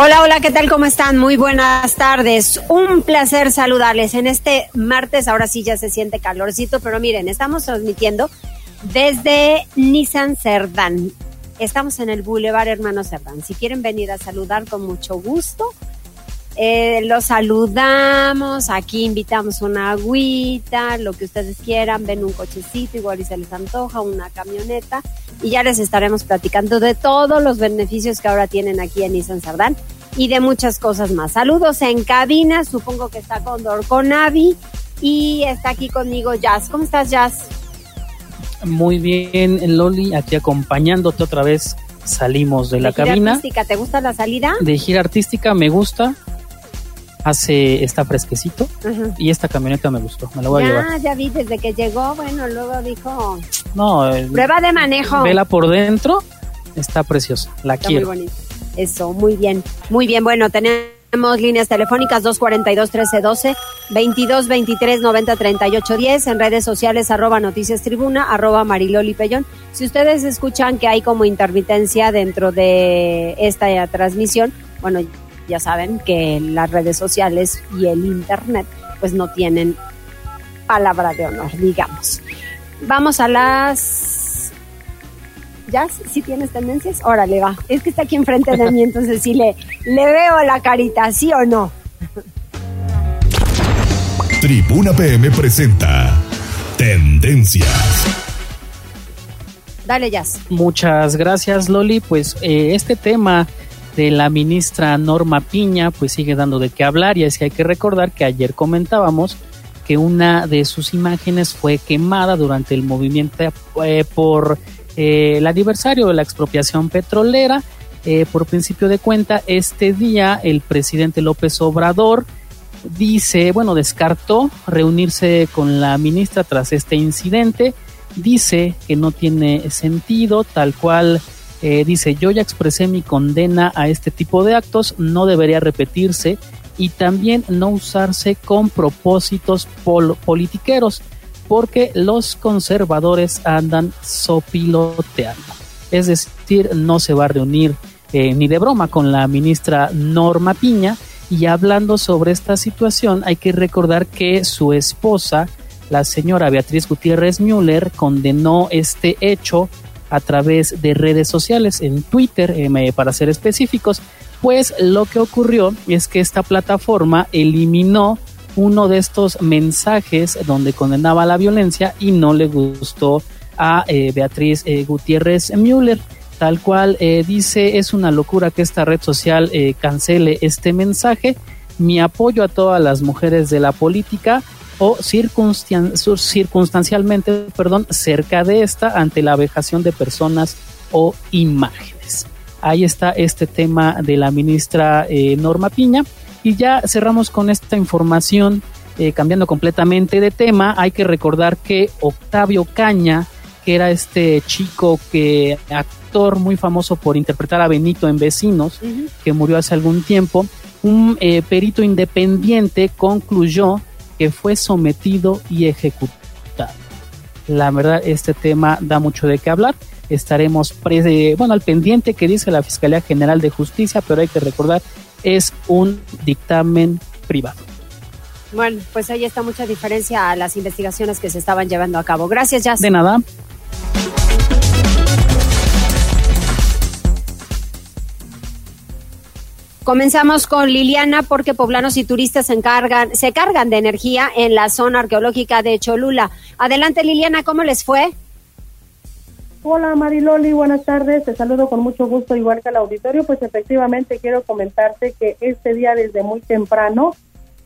Hola, hola, ¿qué tal? ¿Cómo están? Muy buenas tardes. Un placer saludarles en este martes. Ahora sí ya se siente calorcito, pero miren, estamos transmitiendo desde Nissan Cerdán. Estamos en el Boulevard Hermano Cerdán. Si quieren venir a saludar con mucho gusto, eh, los saludamos, aquí invitamos una agüita, lo que ustedes quieran, ven un cochecito, igual y se les antoja, una camioneta, y ya les estaremos platicando de todos los beneficios que ahora tienen aquí en Nissan Sardán y de muchas cosas más. Saludos en cabina, supongo que está con con Avi y está aquí conmigo Jazz. ¿Cómo estás, Jazz? Muy bien, Loli, aquí acompañándote otra vez. Salimos de, la gira cabina. Artística, ¿te gusta la salida? De gira artística me gusta hace está fresquecito y esta camioneta me gustó, me la voy ya, a llevar. Ya vi desde que llegó, bueno, luego dijo, no, prueba de manejo. Vela por dentro, está preciosa, la quiero. Muy bonito. Eso, muy bien, muy bien. Bueno, tenemos líneas telefónicas 242-1312, 22-23-90-38-10, en redes sociales arroba noticias tribuna, arroba mariloli pellón. Si ustedes escuchan que hay como intermitencia dentro de esta transmisión, bueno, ya saben que las redes sociales y el internet pues no tienen palabra de honor, digamos. Vamos a las... ¿Ya? ¿Sí tienes tendencias? Órale, va. Es que está aquí enfrente de mí, entonces sí le, le veo la carita, ¿sí o no? Tribuna PM presenta Tendencias. Dale, Jazz. Muchas gracias, Loli. Pues eh, este tema de la ministra Norma Piña, pues sigue dando de qué hablar y es que hay que recordar que ayer comentábamos que una de sus imágenes fue quemada durante el movimiento eh, por eh, el aniversario de la expropiación petrolera. Eh, por principio de cuenta, este día el presidente López Obrador dice, bueno, descartó reunirse con la ministra tras este incidente. Dice que no tiene sentido, tal cual eh, dice, yo ya expresé mi condena a este tipo de actos, no debería repetirse y también no usarse con propósitos politiqueros, porque los conservadores andan sopiloteando. Es decir, no se va a reunir eh, ni de broma con la ministra Norma Piña. Y hablando sobre esta situación, hay que recordar que su esposa, la señora Beatriz Gutiérrez Müller, condenó este hecho a través de redes sociales, en Twitter, eh, para ser específicos, pues lo que ocurrió es que esta plataforma eliminó uno de estos mensajes donde condenaba la violencia y no le gustó a eh, Beatriz eh, Gutiérrez Müller. Tal cual dice, es una locura que esta red social cancele este mensaje. Mi apoyo a todas las mujeres de la política o circunstancialmente perdón, cerca de esta ante la vejación de personas o imágenes. Ahí está este tema de la ministra eh, Norma Piña. Y ya cerramos con esta información, eh, cambiando completamente de tema. Hay que recordar que Octavio Caña, que era este chico que actor muy famoso por interpretar a Benito en Vecinos, que murió hace algún tiempo, un eh, perito independiente concluyó que fue sometido y ejecutado. La verdad, este tema da mucho de qué hablar. Estaremos bueno, al pendiente que dice la Fiscalía General de Justicia, pero hay que recordar, es un dictamen privado. Bueno, pues ahí está mucha diferencia a las investigaciones que se estaban llevando a cabo. Gracias, Jazz. De nada. Comenzamos con Liliana porque poblanos y turistas se, encargan, se cargan de energía en la zona arqueológica de Cholula. Adelante Liliana, ¿cómo les fue? Hola Mariloli, buenas tardes. Te saludo con mucho gusto igual que al auditorio. Pues efectivamente quiero comentarte que este día desde muy temprano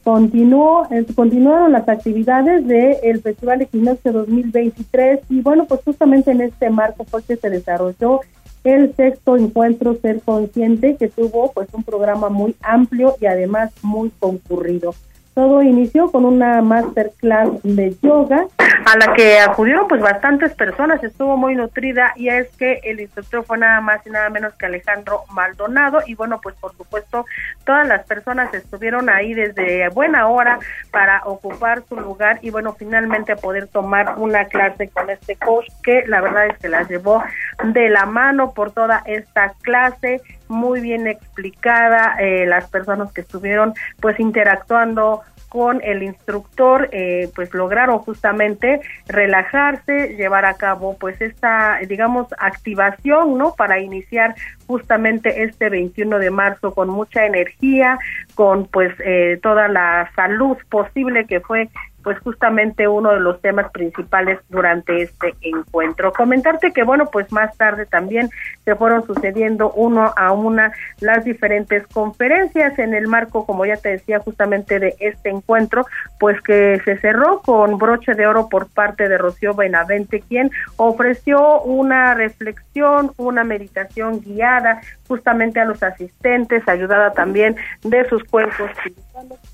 continuó, continuaron las actividades del Festival Equinoccio 2023 y bueno, pues justamente en este marco fue que se desarrolló el sexto encuentro Ser Consciente, que tuvo pues un programa muy amplio y además muy concurrido. Todo inició con una masterclass de yoga a la que acudieron pues bastantes personas, estuvo muy nutrida y es que el instructor fue nada más y nada menos que Alejandro Maldonado. Y bueno pues por supuesto todas las personas estuvieron ahí desde buena hora para ocupar su lugar y bueno finalmente poder tomar una clase con este coach que la verdad es que la llevó de la mano por toda esta clase muy bien explicada, eh, las personas que estuvieron pues interactuando con el instructor, eh, pues lograron justamente relajarse, llevar a cabo pues esta, digamos, activación, ¿no? Para iniciar justamente este 21 de marzo con mucha energía, con pues eh, toda la salud posible que fue pues justamente uno de los temas principales durante este encuentro. Comentarte que bueno, pues más tarde también se fueron sucediendo uno a una las diferentes conferencias en el marco, como ya te decía, justamente de este encuentro, pues que se cerró con broche de oro por parte de Rocío Benavente, quien ofreció una reflexión, una meditación guiada justamente a los asistentes, ayudada también de sus cuerpos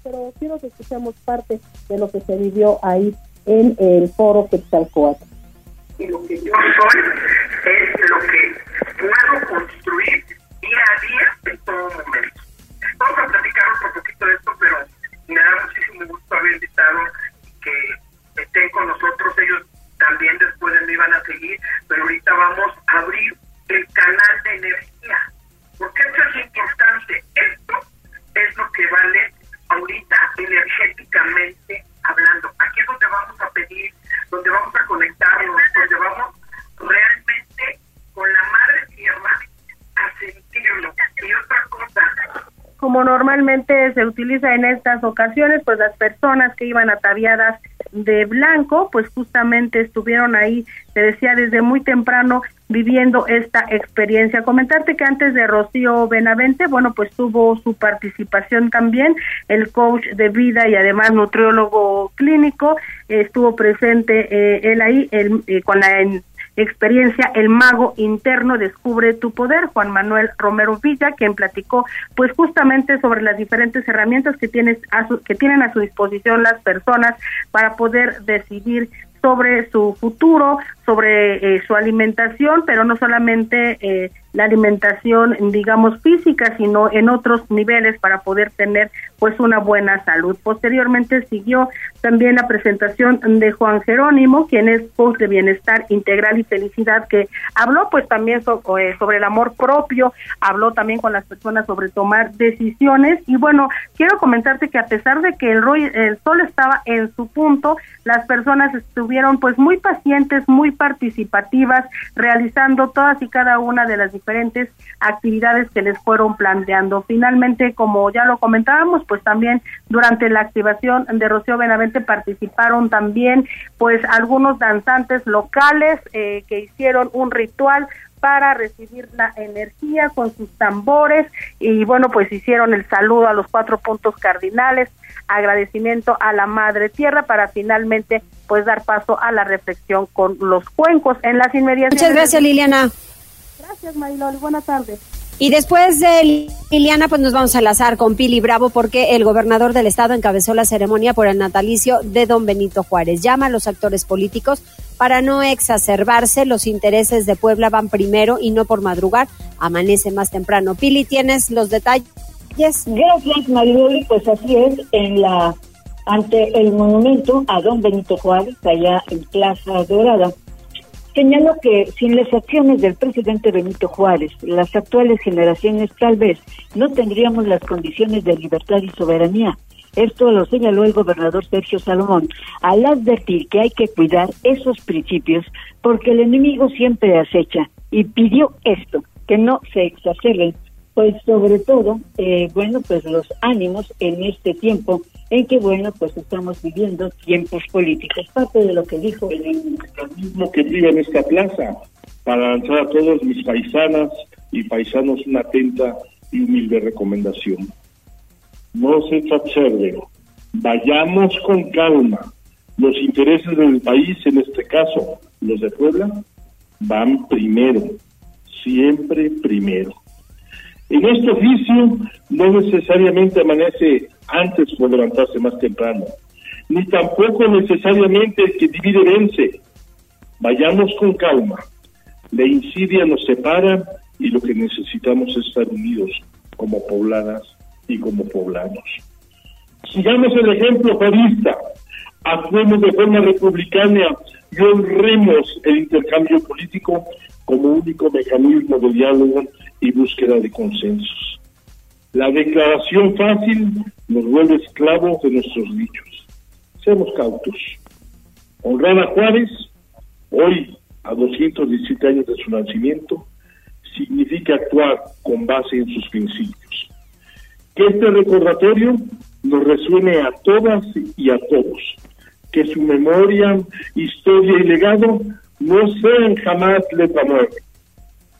pero quiero que escuchemos parte de lo que se vivió ahí en el foro Quetzalcoatl. Y lo que yo soy es lo que puedo construir día a día en todo momento. Vamos a platicar un poquito de esto, pero me da muchísimo gusto haber invitado que estén con nosotros. Ellos también después de mí van a seguir, pero ahorita vamos a abrir normalmente se utiliza en estas ocasiones, pues las personas que iban ataviadas de blanco, pues justamente estuvieron ahí, te decía, desde muy temprano viviendo esta experiencia. Comentarte que antes de Rocío Benavente, bueno, pues tuvo su participación también el coach de vida y además nutriólogo clínico, estuvo presente eh, él ahí el, eh, con la experiencia El Mago Interno Descubre tu Poder, Juan Manuel Romero Villa, quien platicó pues justamente sobre las diferentes herramientas que, tienes a que tienen a su disposición las personas para poder decidir sobre su futuro, sobre eh, su alimentación, pero no solamente eh, la alimentación, digamos, física, sino en otros niveles para poder tener pues una buena salud. Posteriormente siguió también la presentación de Juan Jerónimo, quien es coach de bienestar integral y felicidad, que habló pues también eh, sobre el amor propio, habló también con las personas sobre tomar decisiones y bueno, quiero comentarte que a pesar de que el, el sol estaba en su punto, las personas estuvieron pues muy pacientes, muy participativas, realizando todas y cada una de las actividades que les fueron planteando. Finalmente, como ya lo comentábamos, pues también durante la activación de Rocío Benavente participaron también pues algunos danzantes locales eh, que hicieron un ritual para recibir la energía con sus tambores. Y bueno pues hicieron el saludo a los cuatro puntos cardinales agradecimiento a la madre tierra para finalmente pues dar paso a la reflexión con los cuencos. En las inmediaciones muchas gracias Liliana Gracias, Mariloli. Buenas tardes. Y después de Liliana, pues nos vamos a enlazar con Pili Bravo porque el gobernador del estado encabezó la ceremonia por el natalicio de don Benito Juárez. Llama a los actores políticos para no exacerbarse. Los intereses de Puebla van primero y no por madrugar. Amanece más temprano. Pili, ¿tienes los detalles? Gracias, Mariloli. Pues así es, en la ante el monumento a don Benito Juárez, allá en Plaza Dorada Señaló que sin las acciones del presidente Benito Juárez, las actuales generaciones tal vez no tendríamos las condiciones de libertad y soberanía. Esto lo señaló el gobernador Sergio Salomón al advertir que hay que cuidar esos principios porque el enemigo siempre acecha y pidió esto, que no se exacerben, pues sobre todo, eh, bueno, pues los ánimos en este tiempo en que, bueno, pues estamos viviendo tiempos políticos. Parte de lo que dijo. El mismo que brilla en esta plaza para lanzar a todos mis paisanas y paisanos una atenta y humilde recomendación. No se exacerben, vayamos con calma. Los intereses del país, en este caso los de Puebla, van primero. siempre primero. En este oficio no necesariamente amanece antes por levantarse más temprano, ni tampoco necesariamente el que divide vence. Vayamos con calma. La insidia nos separa y lo que necesitamos es estar unidos como poblanas y como poblanos. Sigamos el ejemplo padista, actuemos de forma republicana y honremos el intercambio político como único mecanismo de diálogo y búsqueda de consensos. La declaración fácil nos vuelve esclavos de nuestros dichos. Seamos cautos. Honrar a Juárez, hoy a 217 años de su nacimiento, significa actuar con base en sus principios. Que este recordatorio nos resuene a todas y a todos. Que su memoria, historia y legado no sean jamás letra muerta.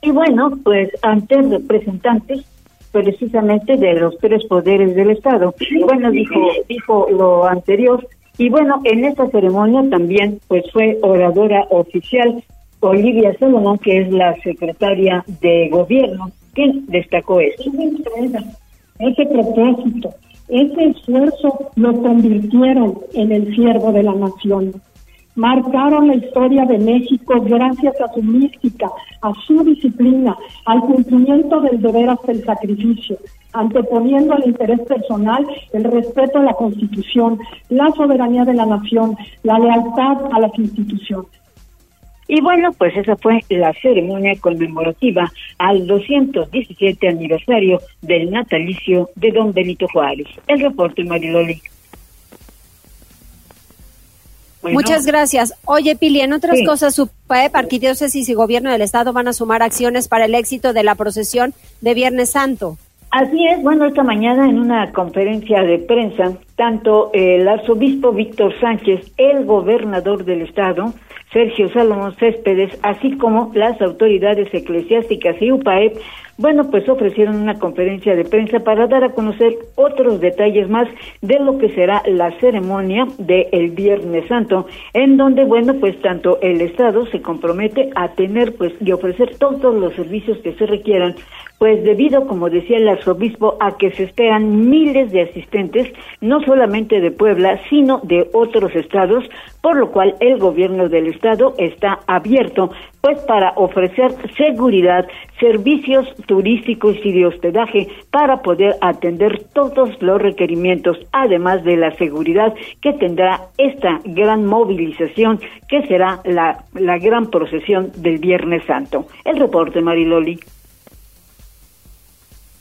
Y bueno, pues antes representantes precisamente de los tres poderes del Estado. Bueno, dijo, dijo lo anterior. Y bueno, en esta ceremonia también pues fue oradora oficial Olivia Solomon, que es la secretaria de gobierno, quien destacó esto. Ese propósito, ese esfuerzo lo convirtieron en el siervo de la nación. Marcaron la historia de México gracias a su mística, a su disciplina, al cumplimiento del deber hasta el sacrificio, anteponiendo al interés personal el respeto a la Constitución, la soberanía de la nación, la lealtad a las instituciones. Y bueno, pues esa fue la ceremonia conmemorativa al 217 aniversario del natalicio de don Benito Juárez. El reporte, Mariloli. Muchas gracias. Oye, Pili, en otras cosas, su PAEP, Arquidiócesis y Gobierno del Estado van a sumar acciones para el éxito de la procesión de Viernes Santo. Así es, bueno, esta mañana en una conferencia de prensa, tanto el arzobispo Víctor Sánchez, el gobernador del estado, Sergio Salomón Céspedes, así como las autoridades eclesiásticas y UPAEP, bueno, pues ofrecieron una conferencia de prensa para dar a conocer otros detalles más de lo que será la ceremonia del Viernes Santo, en donde, bueno, pues tanto el Estado se compromete a tener, pues, y ofrecer todos los servicios que se requieran pues debido, como decía el arzobispo, a que se esperan miles de asistentes, no solamente de Puebla, sino de otros estados, por lo cual el gobierno del estado está abierto pues para ofrecer seguridad, servicios turísticos y de hospedaje para poder atender todos los requerimientos, además de la seguridad que tendrá esta gran movilización que será la, la gran procesión del Viernes Santo. El reporte, Mariloli.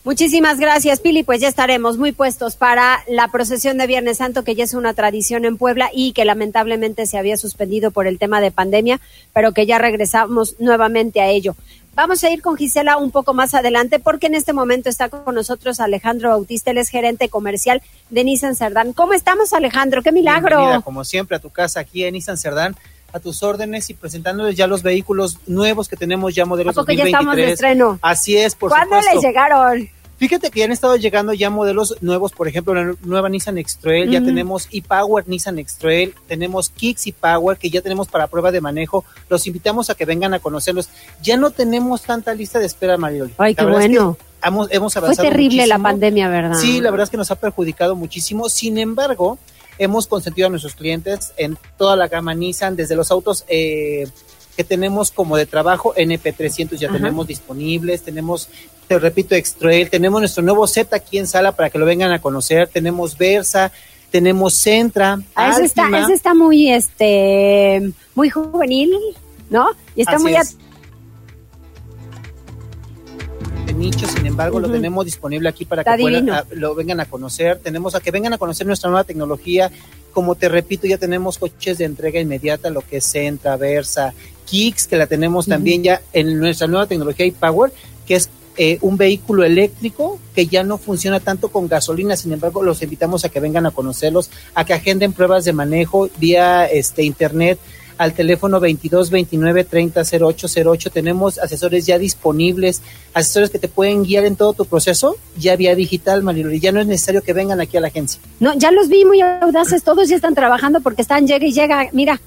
Muchísimas gracias, Pili. Pues ya estaremos muy puestos para la procesión de Viernes Santo, que ya es una tradición en Puebla y que lamentablemente se había suspendido por el tema de pandemia, pero que ya regresamos nuevamente a ello. Vamos a ir con Gisela un poco más adelante porque en este momento está con nosotros Alejandro Bautista, él es gerente comercial de Nissan Cerdán. ¿Cómo estamos, Alejandro? ¡Qué milagro! como siempre, a tu casa aquí en Nissan Cerdán a tus órdenes y presentándoles ya los vehículos nuevos que tenemos ya modelos ¿A 2023. ya estamos de estreno? Así es, por ¿Cuándo les llegaron? Fíjate que ya han estado llegando ya modelos nuevos, por ejemplo, la nueva Nissan X-Trail, ya tenemos e-Power Nissan X-Trail, tenemos Kicks y Power que ya tenemos para prueba de manejo. Los invitamos a que vengan a conocerlos. Ya no tenemos tanta lista de espera, Marioli. Ay, qué bueno. hemos, hemos avanzado Fue terrible la pandemia, ¿verdad? Sí, la verdad es que nos ha perjudicado muchísimo. Sin embargo, hemos consentido a nuestros clientes en toda la gama Nissan, desde los autos eh, que tenemos como de trabajo, NP300 ya tenemos disponibles, tenemos te repito, Extrail, tenemos nuestro nuevo set aquí en sala para que lo vengan a conocer, tenemos Versa, tenemos Centra. Ah, ese está, ese está muy, este, muy juvenil, ¿no? Y está muy... De nicho, sin embargo, lo tenemos disponible aquí para que puedan, lo vengan a conocer. Tenemos a que vengan a conocer nuestra nueva tecnología. Como te repito, ya tenemos coches de entrega inmediata, lo que es Centra, Versa, Kicks, que la tenemos también ya en nuestra nueva tecnología y Power, que es eh, un vehículo eléctrico que ya no funciona tanto con gasolina, sin embargo los invitamos a que vengan a conocerlos, a que agenden pruebas de manejo vía este internet al teléfono 22 29 30 0808. Tenemos asesores ya disponibles, asesores que te pueden guiar en todo tu proceso, ya vía digital, Mariloli. Ya no es necesario que vengan aquí a la agencia. No, ya los vi muy audaces, todos ya están trabajando porque están llega y llega. Mira,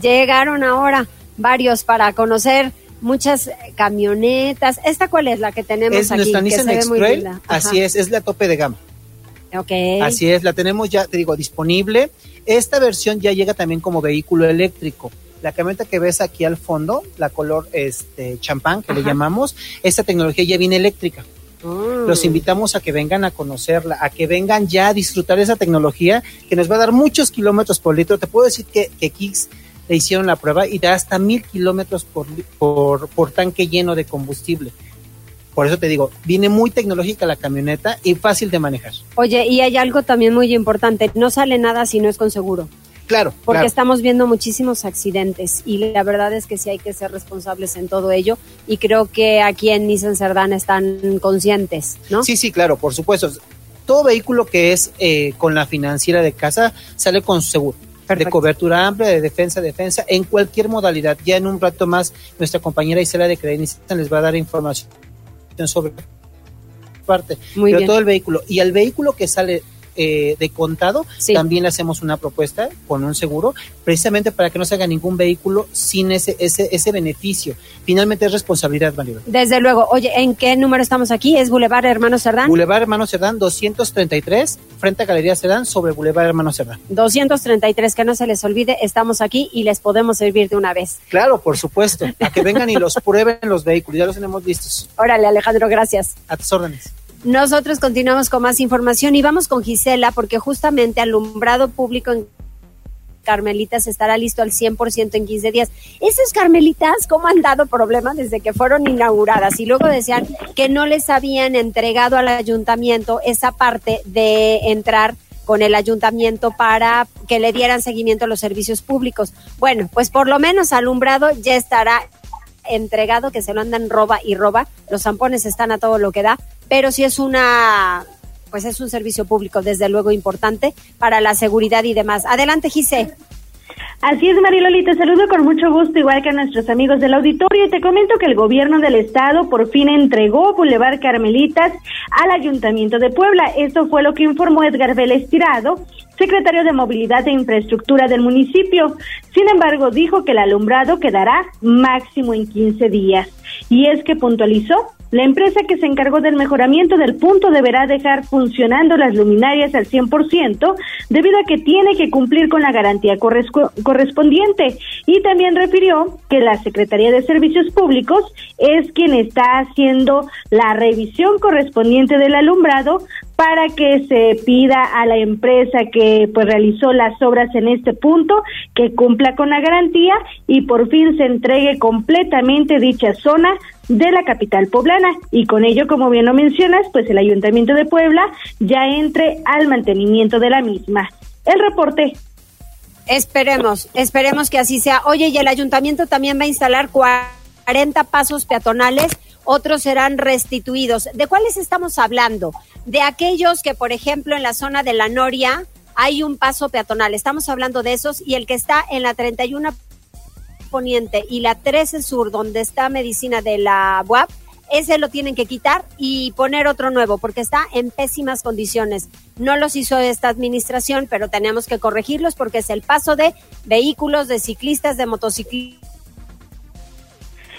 llegaron ahora varios para conocer muchas camionetas. ¿Esta cuál es la que tenemos es aquí? Nuestra Nissan X-Trail, así es, es la tope de gama. Ok. Así es, la tenemos ya, te digo, disponible. Esta versión ya llega también como vehículo eléctrico. La camioneta que ves aquí al fondo, la color este champán que le llamamos, esta tecnología ya viene eléctrica. Mm. Los invitamos a que vengan a conocerla, a que vengan ya a disfrutar esa tecnología que nos va a dar muchos kilómetros por litro. Te puedo decir que, que Kicks le hicieron la prueba y da hasta mil kilómetros por, por, por tanque lleno de combustible. Por eso te digo, viene muy tecnológica la camioneta y fácil de manejar. Oye, y hay algo también muy importante, no sale nada si no es con seguro. Claro. Porque claro. estamos viendo muchísimos accidentes y la verdad es que sí hay que ser responsables en todo ello y creo que aquí en Nissan Cerdán están conscientes, ¿no? Sí, sí, claro, por supuesto. Todo vehículo que es eh, con la financiera de casa sale con su seguro. Perfecto. De cobertura amplia, de defensa, defensa, en cualquier modalidad. Ya en un rato más, nuestra compañera Isela de Credencial les va a dar información sobre parte. Muy Pero bien. todo el vehículo. Y al vehículo que sale eh, de contado, Sí. también le hacemos una propuesta con un seguro, precisamente para que no se haga ningún vehículo sin ese, ese, ese beneficio. Finalmente es responsabilidad, Maribel. Desde luego, oye, ¿en qué número estamos aquí? ¿Es Boulevard Hermano Cerdán? Boulevard Hermano Cerdán 233, frente a Galería Cerdán, sobre Boulevard Hermano Cerdán. 233, que no se les olvide, estamos aquí y les podemos servir de una vez. Claro, por supuesto, a que vengan y los prueben los vehículos, ya los tenemos listos, Órale, Alejandro, gracias. a tus órdenes. Nosotros continuamos con más información y vamos con Gisela porque justamente alumbrado público en Carmelitas estará listo al 100% en 15 días. Esas Carmelitas, ¿cómo han dado problemas desde que fueron inauguradas? Y luego decían que no les habían entregado al ayuntamiento esa parte de entrar con el ayuntamiento para que le dieran seguimiento a los servicios públicos. Bueno, pues por lo menos alumbrado ya estará entregado, que se lo andan roba y roba. Los zampones están a todo lo que da, pero sí es una, pues es un servicio público, desde luego importante para la seguridad y demás. Adelante, Gise. Así es, Mariloli, te saludo con mucho gusto, igual que a nuestros amigos del auditorio, y te comento que el gobierno del estado por fin entregó Boulevard Carmelitas al Ayuntamiento de Puebla. Esto fue lo que informó Edgar Vélez Tirado, secretario de Movilidad e Infraestructura del municipio. Sin embargo, dijo que el alumbrado quedará máximo en 15 días. Y es que puntualizó la empresa que se encargó del mejoramiento del punto deberá dejar funcionando las luminarias al 100% debido a que tiene que cumplir con la garantía correspondiente. Y también refirió que la Secretaría de Servicios Públicos es quien está haciendo la revisión correspondiente del alumbrado para que se pida a la empresa que pues realizó las obras en este punto que cumpla con la garantía y por fin se entregue completamente dicha zona de la capital poblana y con ello como bien lo mencionas pues el ayuntamiento de Puebla ya entre al mantenimiento de la misma el reporte Esperemos, esperemos que así sea. Oye, y el ayuntamiento también va a instalar 40 pasos peatonales, otros serán restituidos. ¿De cuáles estamos hablando? De aquellos que, por ejemplo, en la zona de la Noria hay un paso peatonal. Estamos hablando de esos y el que está en la 31 Poniente y la 13 Sur, donde está medicina de la UAP, ese lo tienen que quitar y poner otro nuevo porque está en pésimas condiciones. No los hizo esta administración, pero tenemos que corregirlos porque es el paso de vehículos, de ciclistas, de motociclistas.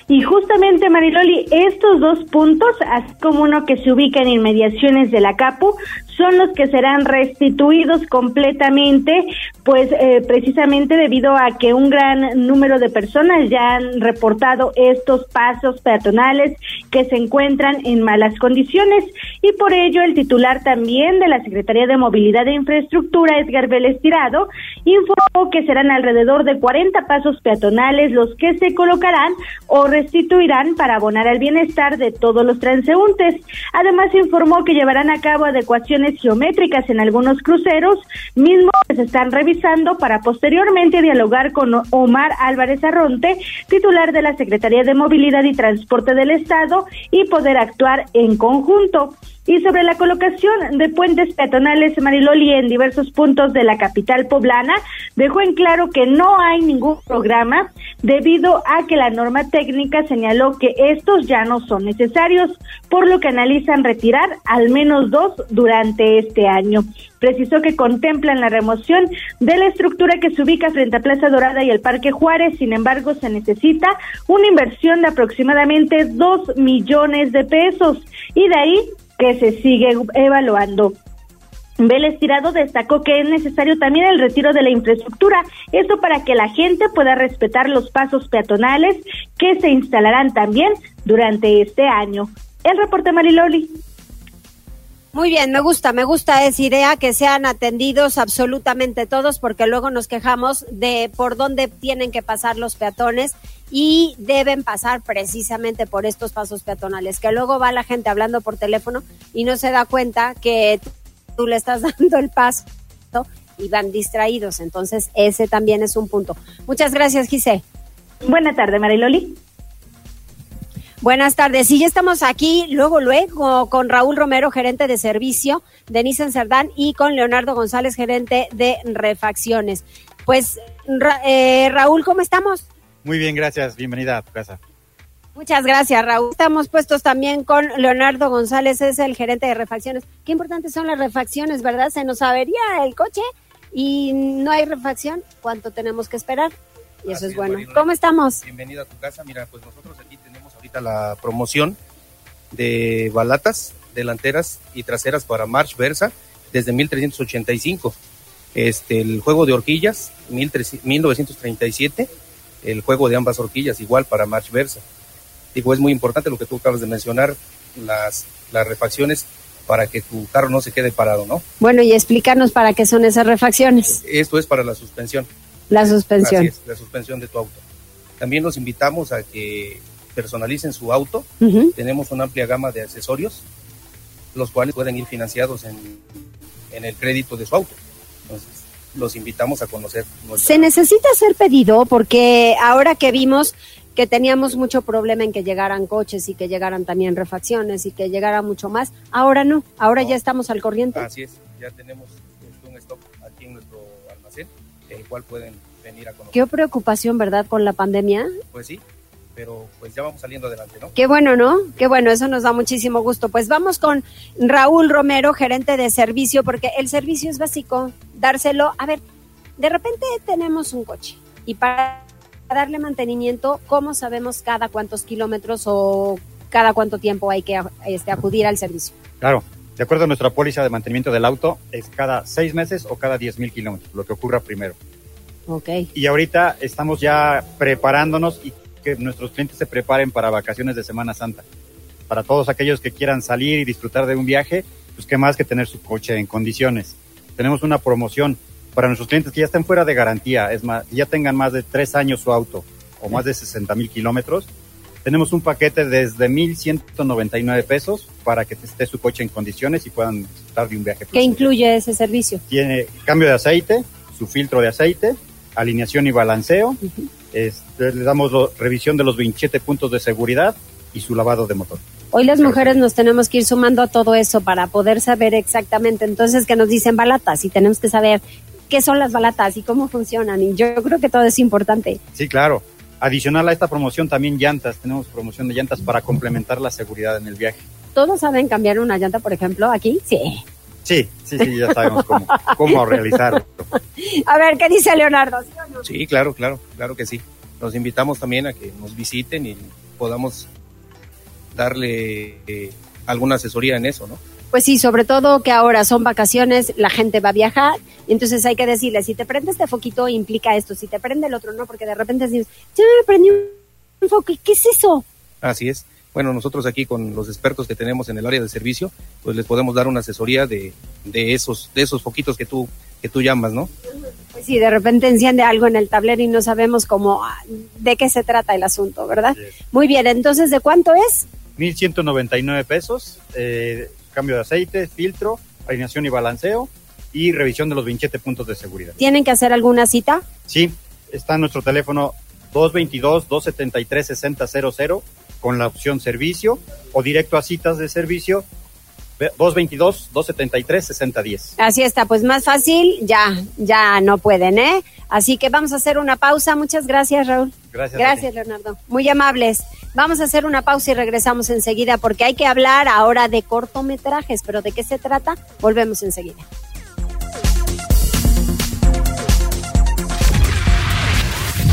Y justamente, Mariloli, estos dos puntos, así como uno que se ubica en inmediaciones de la CAPU, son los que serán restituidos completamente, pues eh, precisamente debido a que un gran número de personas ya han reportado estos pasos peatonales que se encuentran en malas condiciones y por ello el titular también de la Secretaría de Movilidad e Infraestructura, Edgar Vélez Tirado, informó que serán alrededor de 40 pasos peatonales los que se colocarán o restituirán para abonar al bienestar de todos los transeúntes. Además informó que llevarán a cabo adecuaciones geométricas en algunos cruceros, mismos que se están revisando para posteriormente dialogar con Omar Álvarez Arronte, titular de la Secretaría de Movilidad y Transporte del Estado, y poder actuar en conjunto. Y sobre la colocación de puentes peatonales, Mariloli, en diversos puntos de la capital poblana, dejó en claro que no hay ningún programa debido a que la norma técnica señaló que estos ya no son necesarios, por lo que analizan retirar al menos dos durante este año. Precisó que contemplan la remoción de la estructura que se ubica frente a Plaza Dorada y el Parque Juárez, sin embargo se necesita una inversión de aproximadamente dos millones de pesos y de ahí que se sigue evaluando. Vélez Tirado destacó que es necesario también el retiro de la infraestructura, esto para que la gente pueda respetar los pasos peatonales que se instalarán también durante este año. El reporte Mariloli. Muy bien, me gusta, me gusta esa idea que sean atendidos absolutamente todos porque luego nos quejamos de por dónde tienen que pasar los peatones y deben pasar precisamente por estos pasos peatonales, que luego va la gente hablando por teléfono y no se da cuenta que tú le estás dando el paso y van distraídos. Entonces, ese también es un punto. Muchas gracias, Gise. Buena tarde, Mariloli. Buenas tardes. Y ya estamos aquí, luego, luego, con Raúl Romero, gerente de servicio de Nissan Cerdán, y con Leonardo González, gerente de refacciones. Pues, eh, Raúl, ¿cómo estamos? Muy bien, gracias. Bienvenida a tu casa. Muchas gracias, Raúl. Estamos puestos también con Leonardo González, es el gerente de refacciones. Qué importantes son las refacciones, ¿verdad? Se nos avería el coche y no hay refacción. ¿Cuánto tenemos que esperar? Y eso es bueno. ¿Cómo estamos? Bienvenida a tu casa. Mira, pues nosotros la promoción de balatas delanteras y traseras para March Versa desde 1385. Este, el juego de horquillas, 1937 el juego de ambas horquillas, igual para March Versa. Digo, es muy importante lo que tú acabas de mencionar, las, las refacciones para que tu carro no se quede parado, ¿no? Bueno, y explícanos para qué son esas refacciones. Esto es para la suspensión. La suspensión. la suspensión de tu auto. También los invitamos a que personalicen su auto. Tenemos una amplia gama de accesorios, los cuales pueden ir financiados en, en el crédito de su auto. Entonces, los invitamos a conocer. Se necesita hacer pedido porque ahora que vimos que teníamos mucho problema en que llegaran coches y que llegaran también refacciones y que llegara mucho más, ahora no, ahora ya estamos al corriente. Así es, ya tenemos este, un stock aquí en nuestro almacén, el cual pueden venir a conocer. Qué preocupación, ¿verdad? Con la pandemia. Pues sí, pero pues ya vamos saliendo adelante, ¿no? Qué bueno, ¿no? Qué bueno, eso nos da muchísimo gusto. Pues vamos con Raúl Romero, gerente de servicio, porque el servicio es básico, dárselo. A ver, de repente tenemos un coche y para darle mantenimiento, ¿cómo sabemos cada cuántos kilómetros o cada cuánto tiempo hay que este, acudir al servicio? Claro, de acuerdo a nuestra póliza de mantenimiento del auto, es cada seis meses o cada diez mil kilómetros, lo que ocurra primero. Ok. Y ahorita estamos ya preparándonos y que nuestros clientes se preparen para vacaciones de Semana Santa. Para todos aquellos que quieran salir y disfrutar de un viaje, pues qué más que tener su coche en condiciones. Tenemos una promoción para nuestros clientes que ya estén fuera de garantía, es más, ya tengan más de tres años su auto o más de 60 mil kilómetros, tenemos un paquete desde 1.199 pesos para que esté su coche en condiciones y puedan disfrutar de un viaje. ¿Qué incluye ese servicio? Tiene cambio de aceite, su filtro de aceite, alineación y balanceo. Este, le damos revisión de los 27 puntos de seguridad y su lavado de motor. Hoy las mujeres nos tenemos que ir sumando a todo eso para poder saber exactamente entonces que nos dicen balatas y tenemos que saber qué son las balatas y cómo funcionan. Y yo creo que todo es importante. Sí, claro. Adicional a esta promoción también llantas. Tenemos promoción de llantas para complementar la seguridad en el viaje. ¿Todos saben cambiar una llanta, por ejemplo, aquí? Sí. Sí, sí, sí, ya sabemos cómo, cómo realizarlo. A ver, ¿qué dice Leonardo? ¿Sí, claro, claro, claro que sí. Los invitamos también a que nos visiten y podamos darle eh, alguna asesoría en eso, ¿no? Pues sí, sobre todo que ahora son vacaciones, la gente va a viajar, entonces hay que decirle, si te prende este foquito implica esto, si te prende el otro no, porque de repente dices, yo me prendí un foco, ¿qué es eso? Así es. Bueno, nosotros aquí con los expertos que tenemos en el área de servicio, pues les podemos dar una asesoría de, de esos de esos foquitos que tú que tú llamas, ¿no? Pues sí, de repente enciende algo en el tablero y no sabemos cómo ah, de qué se trata el asunto, ¿verdad? Muy bien, entonces ¿de cuánto es? 1.199 pesos, eh, cambio de aceite, filtro, alineación y balanceo y revisión de los 27 puntos de seguridad. ¿Tienen que hacer alguna cita? Sí, está en nuestro teléfono 222-273-6000 con la opción servicio o directo a citas de servicio 222-273-6010. Así está, pues más fácil, ya, ya no pueden, ¿eh? Así que vamos a hacer una pausa. Muchas gracias, Raúl. Gracias. Gracias, Leonardo. Muy amables. Vamos a hacer una pausa y regresamos enseguida porque hay que hablar ahora de cortometrajes, pero ¿de qué se trata? Volvemos enseguida.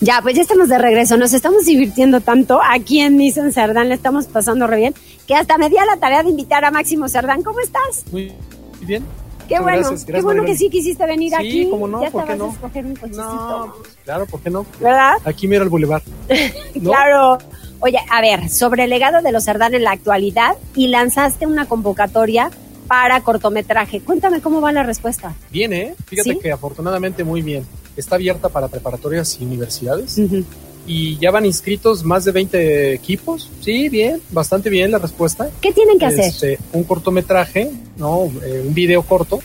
Ya, pues ya estamos de regreso. Nos estamos divirtiendo tanto aquí en Nissan Cerdán, le estamos pasando re bien, que hasta me di a la tarea de invitar a Máximo Cerdán. ¿Cómo estás? Muy bien. Qué Muchas bueno, gracias, gracias, qué bueno que sí quisiste venir Sí, aquí. cómo no, ya ¿por te qué vas no? a escoger un cochecito. No, pues, claro, ¿por qué no? ¿Verdad? Aquí mira el bulevar. ¿no? Claro. Oye, a ver, sobre el legado de los Cerdán en la actualidad y lanzaste una convocatoria para cortometraje. Cuéntame cómo va la respuesta. Bien, ¿eh? Fíjate ¿Sí? que afortunadamente muy bien. Está abierta para preparatorias y universidades. Y ya van inscritos más de 20 equipos. Sí, bien, bastante bien la respuesta. ¿Qué tienen que hacer? Este, un cortometraje, ¿no? Eh, un video corto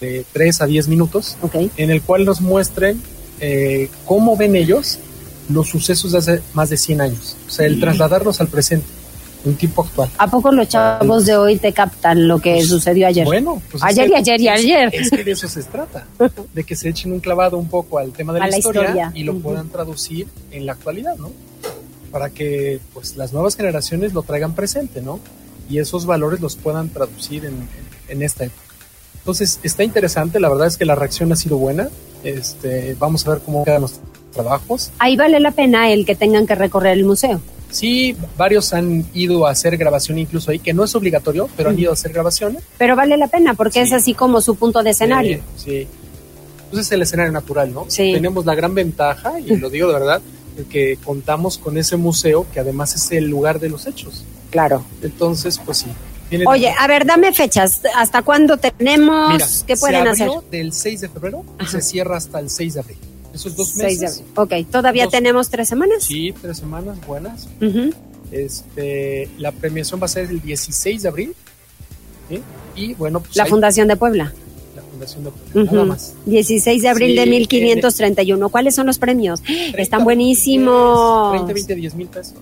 de 3 a 10 minutos, en el cual nos muestren eh, cómo ven ellos los sucesos de hace más de 100 años. O sea, el trasladarlos al presente, un tiempo actual. ¿A poco los chavos de hoy te captan lo que sucedió ayer? Bueno, pues es ayer y ayer y ayer. Es que de eso se trata, de que se echen un clavado un poco al tema de la, la historia, historia. y lo puedan traducir en la actualidad, ¿no? Para que pues las nuevas generaciones lo traigan presente, ¿no? Y esos valores los puedan traducir en, en- en esta época. Entonces, está interesante, la verdad es que la reacción ha sido buena. Este, vamos a ver cómo quedan los trabajos. Ahí vale la pena el que tengan que recorrer el museo. Sí, varios han ido a hacer grabación incluso ahí, que no es obligatorio, pero han ido a hacer grabaciones. Pero vale la pena porque es así como su punto de escenario. Eh, sí. Entonces es el escenario natural, ¿no? Sí. Tenemos la gran ventaja, y lo digo de verdad, de que contamos con ese museo que además es el lugar de los hechos. Claro. Entonces, pues sí. Oye, a ver, dame fechas. ¿Hasta cuándo tenemos? Mira, ¿Qué pueden se hacer? del 6 de febrero y se cierra hasta el 6 de abril. Esos dos meses. Ok, ¿todavía Dos- tenemos tres semanas? Sí, tres semanas buenas. Este, la premiación va a ser el 16 de abril. ¿sí? Y bueno, pues La hay- Fundación de Puebla. la Fundación de Puebla, Ujú. nada más. 16 de abril Sí, de 1531. ¿Cuáles son los premios? Están buenísimos. 30, 20, 10 mil pesos.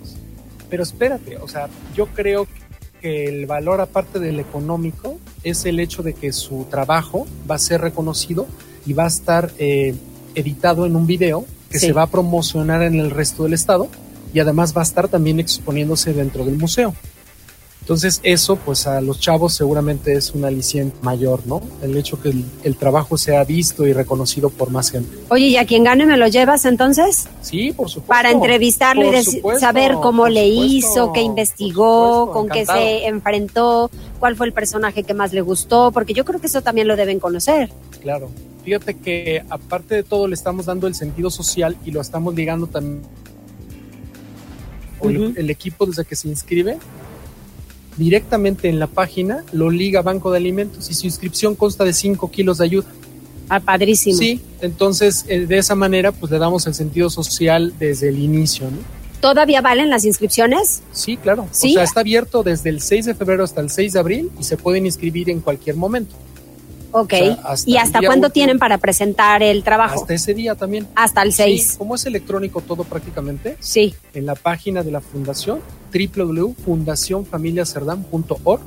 Pero espérate, o sea, yo creo que el valor aparte del económico es el hecho de que su trabajo va a ser reconocido y va a estar eh, editado en un video que Sí. se va a promocionar en el resto del estado y además va a estar también exponiéndose dentro del museo. Entonces eso pues a los chavos seguramente es un aliciente mayor, ¿no? El hecho que el, el trabajo sea visto y reconocido por más gente. Oye, ¿y a quien gane me lo llevas entonces? Sí, por supuesto. Para entrevistarlo y supuesto, saber cómo le supuesto, hizo, qué investigó, supuesto, con qué se enfrentó, cuál fue el personaje que más le gustó, porque yo creo que eso también lo deben conocer. Claro. Fíjate que aparte de todo le estamos dando el sentido social y lo estamos ligando también. el- equipo desde que se inscribe directamente en la página lo liga Banco de Alimentos y su inscripción consta de 5 kilos de ayuda. Ah, padrísimo. Sí, entonces eh, de esa manera pues le damos el sentido social desde el inicio, ¿no? ¿Todavía valen las inscripciones? Sí, claro. Sí. O sea, está abierto desde el 6 de febrero hasta el 6 de abril y se pueden inscribir en cualquier momento. Ok. O sea, hasta ¿Y hasta cuándo último. tienen para presentar el trabajo? Hasta ese día también. Hasta el 6. Sí, como es electrónico todo prácticamente, Sí. en la página de la fundación www.fundacionfamiliacerdán.org.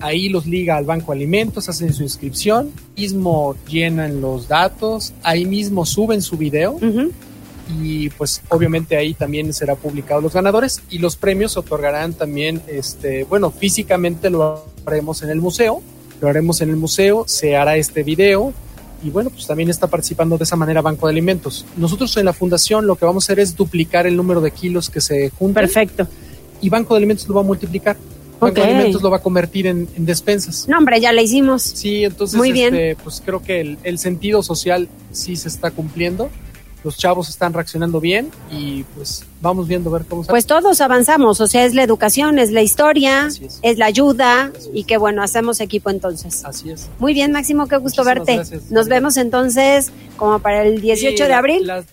Ahí los liga al Banco de Alimentos, hacen su inscripción, mismo llenan los datos, ahí mismo suben su video y pues obviamente ahí también será publicado los ganadores y los premios se otorgarán también, este, bueno, físicamente lo haremos en el museo, lo haremos en el museo, se hará este video y bueno, pues también está participando de esa manera Banco de Alimentos. Nosotros en la fundación lo que vamos a hacer es duplicar el número de kilos que se juntan. Perfecto. Y Banco de Alimentos lo va a multiplicar. Banco de Alimentos lo va a convertir en, en despensas. No, hombre, ya la hicimos. Sí, entonces Muy bien. este, pues creo que el, el sentido social sí se está cumpliendo. Los chavos están reaccionando bien y pues vamos viendo a ver cómo Pues todos avanzamos, o sea, es la educación, es la historia, es. la ayuda y que bueno, hacemos equipo entonces. Así es. Muy bien, Máximo, qué gusto verte. Nos vemos entonces como para el 18 de abril. La,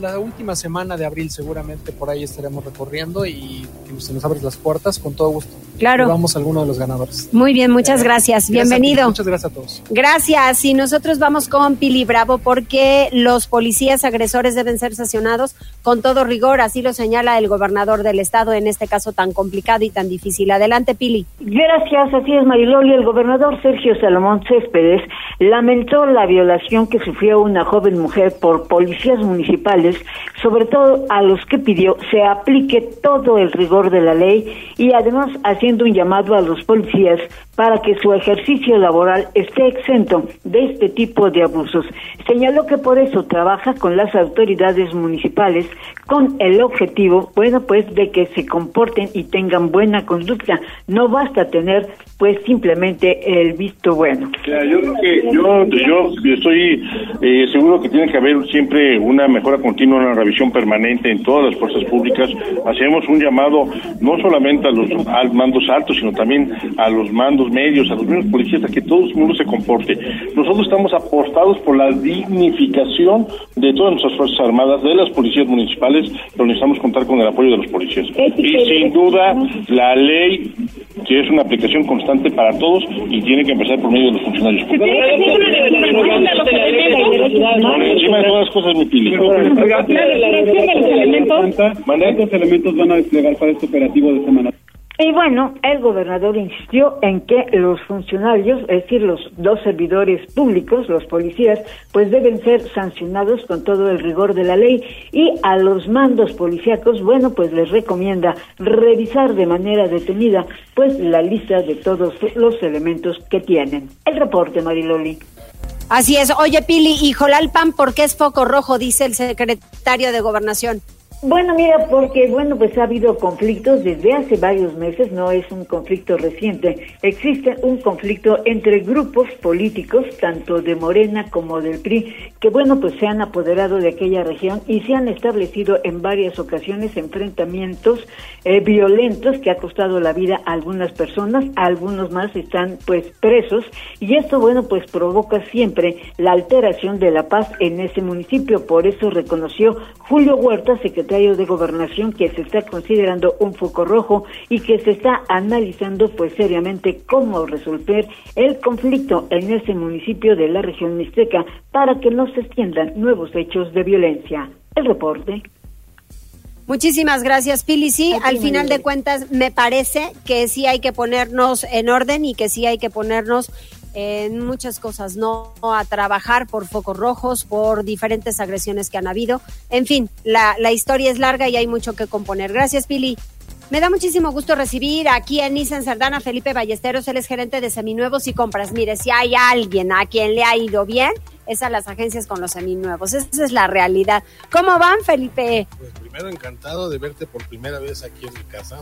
la, última semana de abril seguramente por ahí estaremos recorriendo y que se nos abren las puertas con todo gusto. Claro. Vamos a alguno de los ganadores. Muy bien, muchas gracias. Bienvenido. muchas gracias a todos. Gracias. Y nosotros vamos con Pili Bravo porque los policías deben ser sancionados con todo rigor, así lo señala el gobernador del estado en este caso tan complicado y tan difícil. Adelante, Pili. Gracias, así es, Mariloli. El gobernador Sergio Salomón Céspedes lamentó la violación que sufrió una joven mujer por policías municipales, sobre todo a los que pidió se aplique todo el rigor de la ley y además haciendo un llamado a los policías para que su ejercicio laboral esté exento de este tipo de abusos. Señaló que por eso trabaja con las autoridades municipales con el objetivo, bueno, pues de que se comporten y tengan buena conducta. No basta tener pues simplemente el visto bueno. yo yo, estoy eh, seguro que tiene que haber siempre una mejora continua, una revisión permanente en todas las fuerzas públicas. Hacemos un llamado no solamente a los mandos altos, sino también a los mandos medios, a los mismos policías, a que todo el mundo se comporte. Nosotros estamos apostados por la dignificación de todas nuestras fuerzas armadas, de las policías municipales, pero necesitamos contar con el apoyo de los policías. Y sin duda, la ley, que es una aplicación constante para todos y tiene que empezar por medio de los funcionarios públicos. encima de todas las cosas, mi pili. ¿Cuántos elementos van a desplegar para este operativo de semana? Y bueno, el gobernador insistió en que los funcionarios, es decir, los dos servidores públicos, los policías, pues deben ser sancionados con todo el rigor de la ley y a los mandos policíacos, bueno, pues les recomienda revisar de manera detenida pues la lista de todos los elementos que tienen. El reporte, Mariloli. Así es. Oye, Pili, y Jolalpan, ¿por qué es foco rojo? Dice el secretario de Gobernación. Bueno, mira, porque bueno, pues ha habido conflictos desde hace varios meses, no es un conflicto reciente. Existe un conflicto entre grupos políticos, tanto de Morena como del PRI, que bueno, pues se han apoderado de aquella región y se han establecido en varias ocasiones enfrentamientos eh, violentos que ha costado la vida a algunas personas, algunos más están pues presos y esto bueno, pues provoca siempre la alteración de la paz en ese municipio. Por eso reconoció Julio Huerta, secretario de Gobernación que se está considerando un foco rojo y que se está analizando pues seriamente cómo resolver el conflicto en ese municipio de la región mixteca para que no se extiendan nuevos hechos de violencia. El reporte. Muchísimas gracias, Pili. Sí, al final de cuentas me parece que sí hay que ponernos en orden y que sí hay que ponernos en muchas cosas, no a trabajar por focos rojos, por diferentes agresiones que han habido. En fin, la, la historia es larga y hay mucho que componer. Gracias, Pili. Me da muchísimo gusto recibir aquí en Nissan Sardana Felipe Ballesteros, él es gerente de seminuevos y compras. Mire, si hay alguien a quien le ha ido bien, es a las agencias con los seminuevos. Esa es la realidad. ¿Cómo van, Felipe? Pues primero encantado de verte por primera vez aquí en mi casa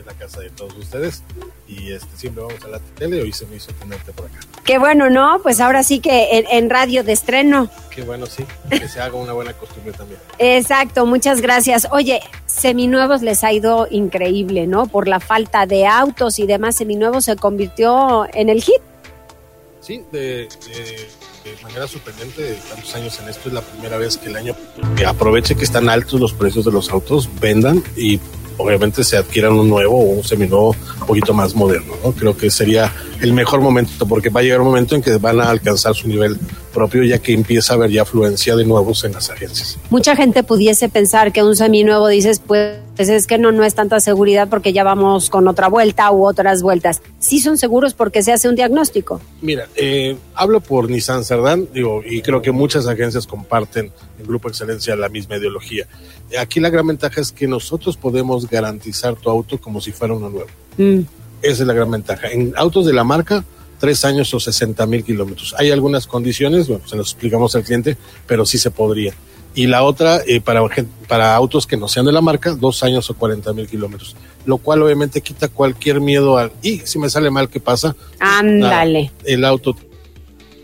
es la casa de todos ustedes. Y este siempre vamos a la tele, hoy se me hizo tenerte por acá. Qué bueno, ¿no? Pues ahora sí que en, radio de estreno. Qué bueno, sí, que se haga una buena costumbre también. Exacto, muchas gracias. Oye, Seminuevos les ha ido increíble, ¿no? Por la falta de autos y demás, Seminuevos se convirtió en el hit. Sí, de, manera sorprendente, de tantos años en esto, es la primera vez que el año aproveche que están altos los precios de los autos, vendan y obviamente se adquieran un nuevo o un seminuevo un poquito más moderno. ¿no? Creo que sería el mejor momento porque va a llegar un momento en que van a alcanzar su nivel propio ya que empieza a haber ya afluencia de nuevos en las agencias. Mucha gente pudiese pensar que un seminuevo dices pues es que no, no es tanta seguridad porque ya vamos con otra vuelta u otras vueltas. Sí son seguros porque se hace un diagnóstico. Mira, eh, hablo por Nissan Cerdán digo, y creo que muchas agencias comparten en Grupo Excelencia la misma ideología. Aquí la gran ventaja es que nosotros podemos garantizar tu auto como si fuera uno nuevo. Mm. Esa es la gran ventaja. En autos de la marca, tres años o 60 mil kilómetros. Hay algunas condiciones, bueno, se las explicamos al cliente, pero sí se podría. Y la otra, eh, para, para autos que no sean de la marca, dos años o 40 mil kilómetros. Lo cual obviamente quita cualquier miedo al, y si me sale mal, ¿qué pasa? Ándale. el auto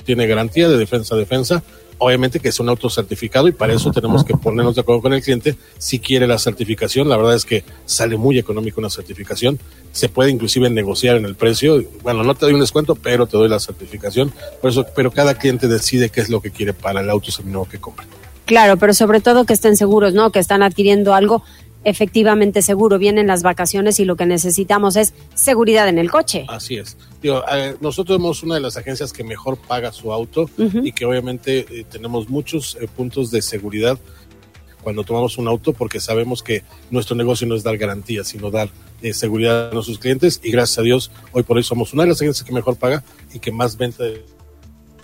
tiene garantía de defensa a defensa obviamente que es un auto certificado y para eso tenemos que ponernos de acuerdo con el cliente si quiere la certificación. La verdad es que sale muy económico una certificación. Se puede inclusive negociar en el precio. Bueno, no te doy un descuento, pero te doy la certificación. Por eso, pero cada cliente decide qué es lo que quiere para el auto seminuevo que compre. Claro, pero sobre todo que estén seguros, ¿no? Que están adquiriendo algo efectivamente seguro. Vienen las vacaciones y lo que necesitamos es seguridad en el coche. Así es. Digo, eh, nosotros somos una de las agencias que mejor paga su auto y que obviamente eh, tenemos muchos eh, puntos de seguridad cuando tomamos un auto porque sabemos que nuestro negocio no es dar garantías, sino dar seguridad a nuestros clientes y gracias a Dios hoy por hoy somos una de las agencias que mejor paga y que más venta de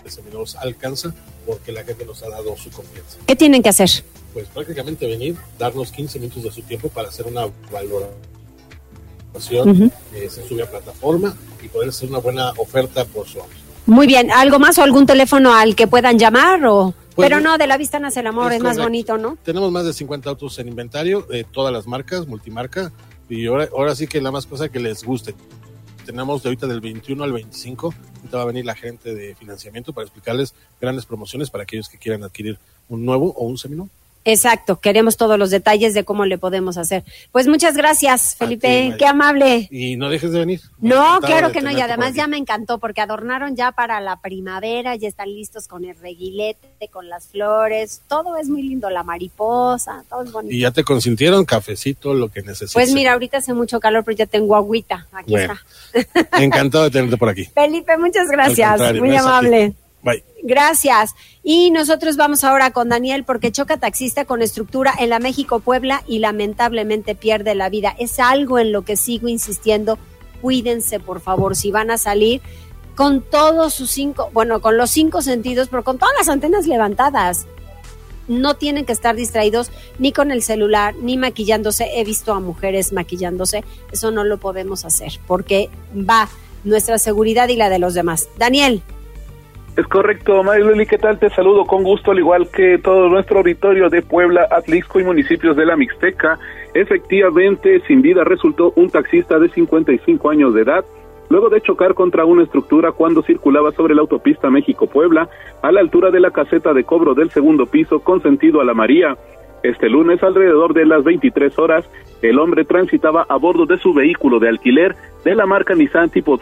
seminuevos alcanza porque la gente nos ha dado su confianza. ¿Qué tienen que hacer? Pues prácticamente venir, darnos 15 minutos de su tiempo para hacer una valoración, eh, se sube a plataforma y poder hacer una buena oferta por su auto. Muy bien, ¿algo más o algún teléfono al que puedan llamar o...? Pues Pero no, de la vista nace el amor, es, más bonito, ¿no? Tenemos más de 50 autos en inventario, de todas las marcas, multimarca, y ahora, ahora sí que la más cosa que les guste tenemos de ahorita del 21 al 25. Ahorita va a venir la gente de financiamiento para explicarles grandes promociones para aquellos que quieran adquirir un nuevo o un semino. Exacto, queremos todos los detalles de cómo le podemos hacer. Pues muchas gracias, Felipe, qué amable. Y no dejes de venir. No, claro que no, y además ya me encantó porque adornaron ya para la primavera, ya están listos con el reguilete, con las flores, todo es muy lindo, la mariposa, todo es bonito. Y ya te consintieron cafecito, lo que necesites. Pues mira, ahorita hace mucho calor, pero ya tengo agüita, aquí está. Encantado de tenerte por aquí. Felipe, muchas gracias, muy amable. Bye. Gracias. Y nosotros vamos ahora con Daniel porque choca taxista con estructura en la México Puebla y lamentablemente pierde la vida. Es algo en lo que sigo insistiendo. Cuídense, por favor, si van a salir con todos sus cinco, bueno, con los cinco sentidos, pero con todas las antenas levantadas. No tienen que estar distraídos ni con el celular, ni maquillándose. He visto a mujeres maquillándose. Eso no lo podemos hacer porque va nuestra seguridad y la de los demás. Daniel. Es correcto, Mariloli, ¿qué tal? Te saludo con gusto, al igual que todo nuestro auditorio de Puebla, Atlixco y municipios de la Mixteca. Efectivamente, sin vida resultó un taxista de 55 años de edad, luego de chocar contra una estructura cuando circulaba sobre la autopista México-Puebla, a la altura de la caseta de cobro del segundo piso con sentido a la María. Este lunes, alrededor de las 23 horas, el hombre transitaba a bordo de su vehículo de alquiler de la marca Nissan tipo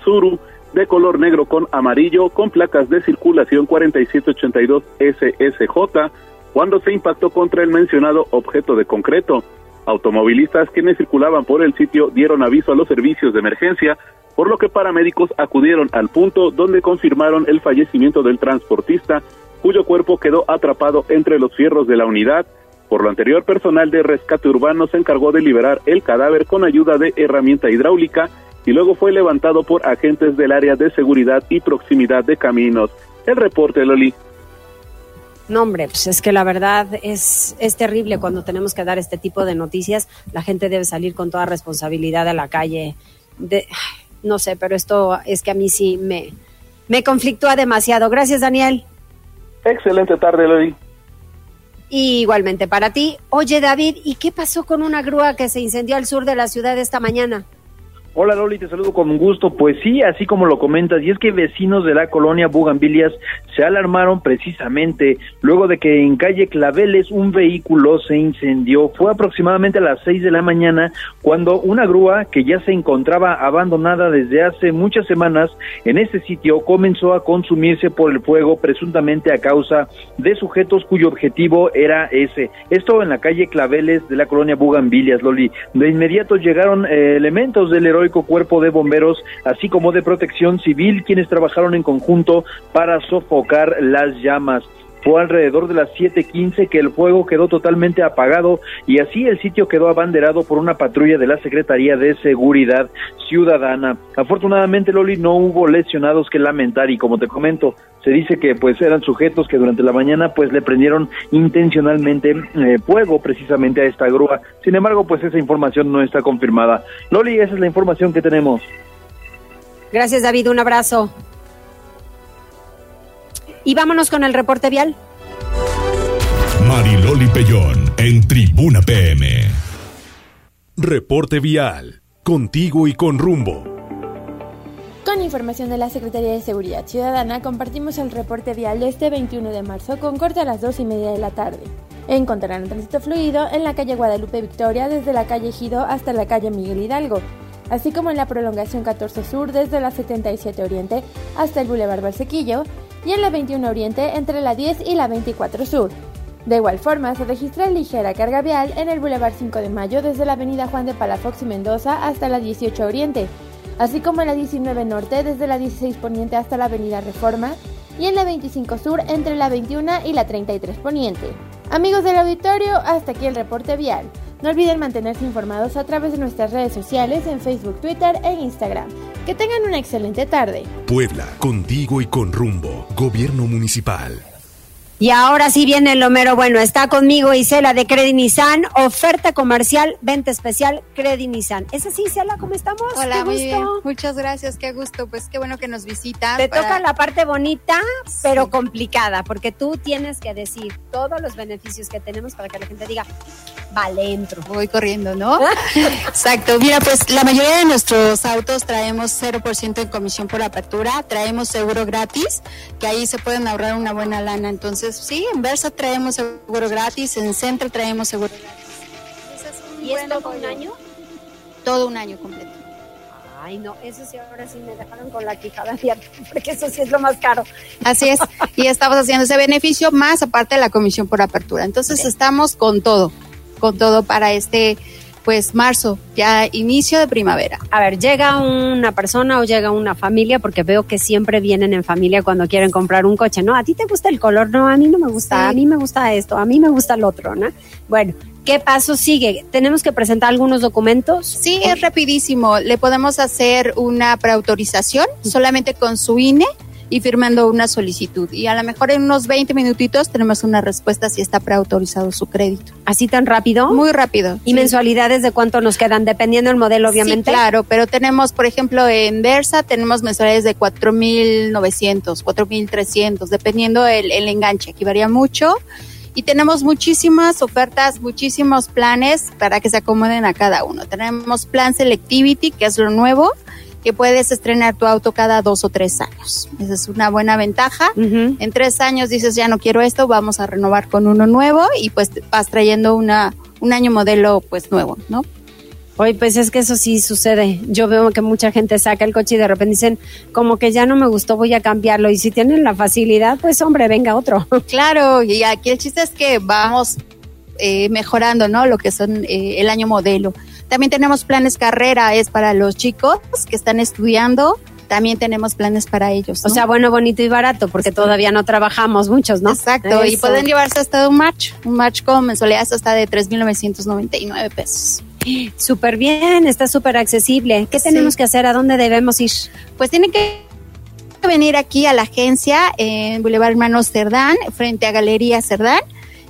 de color negro con amarillo con placas de circulación 4782 SSJ cuando se impactó contra el mencionado objeto de concreto. Automovilistas quienes circulaban por el sitio dieron aviso a los servicios de emergencia, por lo que paramédicos acudieron al punto donde confirmaron el fallecimiento del transportista, cuyo cuerpo quedó atrapado entre los fierros de la unidad. Por lo anterior, personal de rescate urbano se encargó de liberar el cadáver con ayuda de herramienta hidráulica y luego fue levantado por agentes del área de seguridad y proximidad de caminos. El reporte, Loli. No, hombre, pues es que la verdad es, es terrible cuando tenemos que dar este tipo de noticias. La gente debe salir con toda responsabilidad a la calle. De, no sé, pero esto es que a mí sí me, me conflictúa demasiado. Gracias, Daniel. Excelente tarde, Loli. igualmente para ti. Oye, David, ¿y qué pasó con una grúa que se incendió al sur de la ciudad esta mañana? Hola Loli, te saludo con gusto. Pues sí, así como lo comentas, y es que vecinos de la colonia Bugambilias se alarmaron precisamente luego de que en calle Claveles un vehículo se incendió. Fue aproximadamente a las seis de la mañana cuando una grúa que ya se encontraba abandonada desde hace muchas semanas en este sitio comenzó a consumirse por el fuego presuntamente a causa de sujetos cuyo objetivo era ese. Esto en la calle Claveles de la colonia Bugambilias, Loli. De inmediato llegaron eh, elementos del héroe cuerpo de bomberos, así como de protección civil, quienes trabajaron en conjunto para sofocar las llamas. Fue alrededor de las 7:15 que el fuego quedó totalmente apagado y así el sitio quedó abanderado por una patrulla de la Secretaría de Seguridad Ciudadana. Afortunadamente, Loli, no hubo lesionados que lamentar y como te comento, se dice que pues eran sujetos que durante la mañana pues le prendieron intencionalmente eh, fuego precisamente a esta grúa. Sin embargo, pues esa información no está confirmada. Loli, esa es la información que tenemos. Gracias, David. Un abrazo. Y vámonos con el reporte vial. Mariloli Pellón en Tribuna PM. Reporte vial. Contigo y con rumbo. Con información de la Secretaría de Seguridad Ciudadana, compartimos el reporte vial de este 21 de marzo con corte a las 2 y media de la tarde. Encontrarán el tránsito fluido en la calle Guadalupe Victoria desde la calle Gido hasta la calle Miguel Hidalgo, así como en la prolongación 14 Sur desde la 77 Oriente hasta el Boulevard Barsequillo y en la 21 Oriente entre la 10 y la 24 Sur. De igual forma, se registra ligera carga vial en el Boulevard 5 de Mayo desde la avenida Juan de Palafox y Mendoza hasta la 18 Oriente, así como en la 19 Norte desde la 16 Poniente hasta la Avenida Reforma y en la 25 Sur entre la 21 y la 33 Poniente. Amigos del auditorio, hasta aquí el reporte vial. No olviden mantenerse informados a través de nuestras redes sociales en Facebook, Twitter e Instagram. Que tengan una excelente tarde. Puebla, contigo y con rumbo. Gobierno Municipal. Y ahora sí viene el Homero Bueno. Está conmigo Isela de Credit Nissan. Oferta comercial, venta especial Credit Nissan. ¿Es así, Isela? ¿Cómo estamos? Hola, muy bien. Muchas gracias. Qué gusto. Pues qué bueno que nos visitan. Te toca la parte bonita, pero complicada, porque tú tienes que decir todos los beneficios que tenemos para que la gente diga, vale, entro. Voy corriendo, ¿no? Exacto. Mira, pues la mayoría de nuestros autos traemos 0% en comisión por apertura. Traemos seguro gratis, que ahí se pueden ahorrar una buena lana. Entonces, sí, en Versa traemos seguro gratis, en Centro traemos seguro gratis. ¿Y es todo un año? Todo un año completo. Ay, no, eso sí, ahora sí me dejaron con la quijada abierta, porque eso sí es lo más caro. Así es, y estamos haciendo ese beneficio más aparte de la comisión por apertura. Entonces estamos con todo, con todo para este pues marzo, ya inicio de primavera. A ver, llega una persona o llega una familia, porque veo que siempre vienen en familia cuando quieren comprar un coche, ¿no? ¿A ti te gusta el color? No, a mí no me gusta, a mí me gusta esto, a mí me gusta el otro, ¿no? Bueno, ¿qué paso sigue? ¿Tenemos que presentar algunos documentos? Sí, es rapidísimo. Le podemos hacer una preautorización solamente con su INE y firmando una solicitud. Y a lo mejor en unos 20 minutitos tenemos una respuesta si está preautorizado su crédito. ¿Así tan rápido? Muy rápido. ¿Y mensualidades de cuánto nos quedan? Dependiendo del modelo, obviamente. Sí, claro, pero tenemos, por ejemplo, en Versa tenemos mensualidades de 4.900, 4.300, dependiendo el, el enganche. Aquí varía mucho y tenemos muchísimas ofertas, muchísimos planes para que se acomoden a cada uno. Tenemos plan Selectivity, que es lo nuevo, que puedes estrenar tu auto cada dos o tres años. Esa es una buena ventaja. En tres años dices, ya no quiero esto, vamos a renovar con uno nuevo y pues vas trayendo una, un año modelo pues nuevo, ¿no? Oye, pues es que eso sí sucede. Yo veo que mucha gente saca el coche y de repente dicen, como que ya no me gustó, voy a cambiarlo. Y si tienen la facilidad, pues hombre, venga otro. Claro, y aquí el chiste es que vamos eh, mejorando, ¿no? Lo que son eh, el año modelo. También tenemos planes carrera, es para los chicos que están estudiando. También tenemos planes para ellos. O sea, bueno, bonito y barato, porque todavía no trabajamos muchos, ¿no? Exacto, y pueden llevarse hasta un match, un match con mensualidades hasta de 3.999 pesos. Súper bien, está súper accesible. ¿Qué tenemos que hacer? ¿A dónde debemos ir? Pues tienen que venir aquí a la agencia en Boulevard Hermanos Cerdán, frente a Galería Cerdán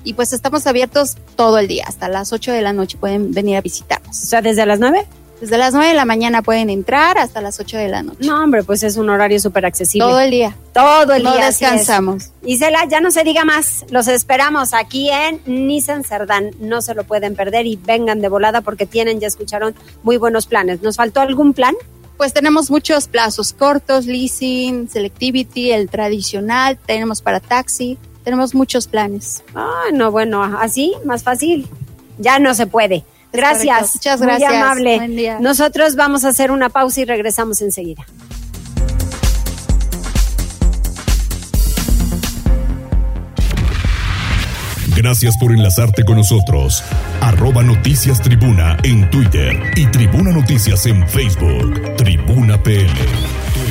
y pues estamos abiertos todo el día, hasta las 8 de la noche pueden venir a visitarnos. O sea, desde las 9? Desde las 9 de la mañana pueden entrar hasta las 8 de la noche. No, hombre, pues es un horario súper accesible. Todo el día. Todo el no día. descansamos. Isela, ya no se diga más. Los esperamos aquí en Nissan Cerdán. No se lo pueden perder y vengan de volada porque tienen, ya escucharon, muy buenos planes. ¿Nos faltó algún plan? Pues tenemos muchos plazos cortos, leasing, selectivity, el tradicional, tenemos para taxi, tenemos muchos planes. Ah, no, bueno, así, más fácil. Ya no se puede. Gracias. Muchas gracias. Muy amable. Nosotros vamos a hacer una pausa y regresamos enseguida. Gracias por enlazarte con nosotros. Arroba Noticias Tribuna en Twitter y Tribuna Noticias en Facebook. Tribuna PM.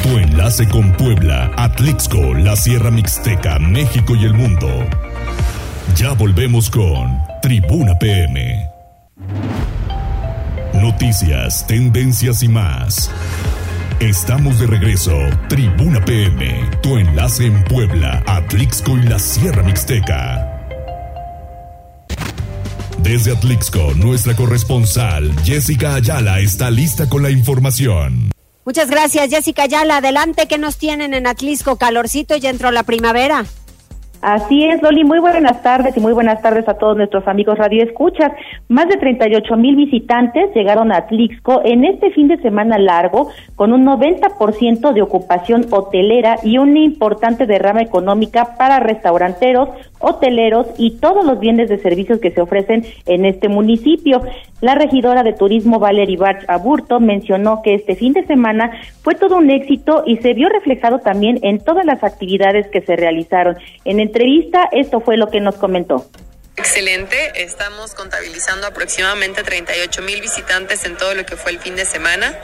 Tu enlace con Puebla, Atlixco, la Sierra Mixteca, México y el mundo. Ya volvemos con Tribuna PM. Noticias, tendencias y más. Estamos de regreso. Tribuna PM, tu enlace en Puebla, Atlixco y la Sierra Mixteca. Desde Atlixco, nuestra corresponsal Jessica Ayala está lista con la información. Muchas gracias, Jessica Ayala. Adelante, ¿qué nos tienen en Atlisco? Calorcito, ya entró la primavera. Así es, Loli. Muy buenas tardes y muy buenas tardes a todos nuestros amigos Radio Escuchas. Más de 38 mil visitantes llegaron a Atlixco en este fin de semana largo con un 90% de ocupación hotelera y una importante derrama económica para restauranteros, hoteleros y todos los bienes de servicios que se ofrecen en este municipio. La regidora de turismo Valerie Bach Aburto mencionó que este fin de semana fue todo un éxito y se vio reflejado también en todas las actividades que se realizaron. En entrevista, esto fue lo que nos comentó. Excelente, estamos contabilizando aproximadamente 38 mil visitantes en todo lo que fue el fin de semana.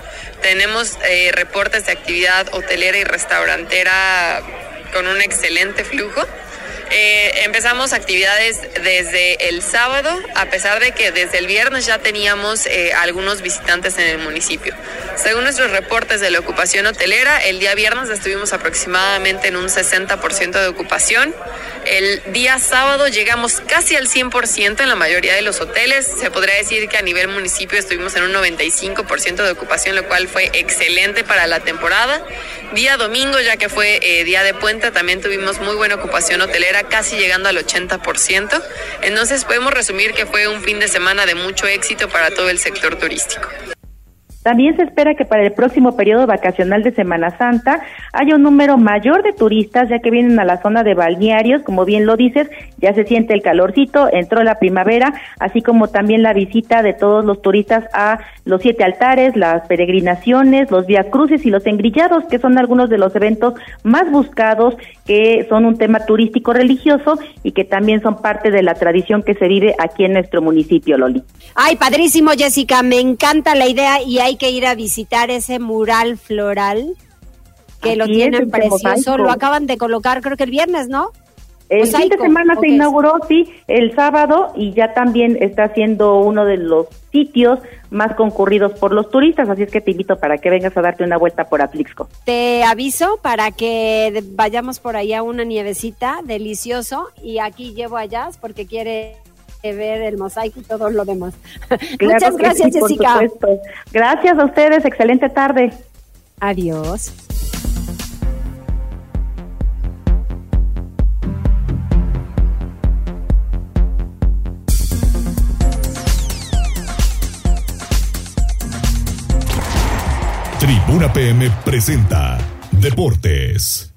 Tenemos eh, reportes de actividad hotelera y restaurantera con un excelente flujo. Eh, empezamos actividades desde el sábado, a pesar de que desde el viernes ya teníamos eh, algunos visitantes en el municipio. Según nuestros reportes de la ocupación hotelera, el día viernes estuvimos aproximadamente en un 60% de ocupación. El día sábado llegamos casi al 100% en la mayoría de los hoteles. Se podría decir que a nivel municipio estuvimos en un 95% de ocupación, lo cual fue excelente para la temporada. Día domingo, ya que fue eh, día de puente, también tuvimos muy buena ocupación hotelera, casi llegando al 80%. Entonces podemos resumir que fue un fin de semana de mucho éxito para todo el sector turístico. También se espera que para el próximo periodo vacacional de Semana Santa haya un número mayor de turistas, ya que vienen a la zona de balnearios, como bien lo dices, ya se siente el calorcito, entró la primavera, así como también la visita de todos los turistas a los siete altares, las peregrinaciones, los vía cruces y los engrillados, que son algunos de los eventos más buscados, que son un tema turístico religioso y que también son parte de la tradición que se vive aquí en nuestro municipio, Loli. Ay, padrísimo, Jessica, me encanta la idea y hay que ir a visitar ese mural floral que lo tienen precioso, lo acaban de colocar creo que el viernes, ¿no? El fin de semana se inauguró, sí, el sábado y ya también está siendo uno de los sitios más concurridos por los turistas, así es que te invito para que vengas a darte una vuelta por Atlixco. Te aviso para que vayamos por ahí a una nievecita, delicioso, y aquí llevo a Jazz porque quiere ver el mosaico y todo lo demás. Muchas gracias, Jessica. Gracias a ustedes, excelente tarde. Adiós. Tribuna PM presenta Deportes.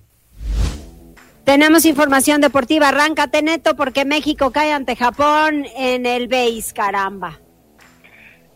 Tenemos información deportiva. Arráncate neto porque México cae ante Japón en el BASE, caramba.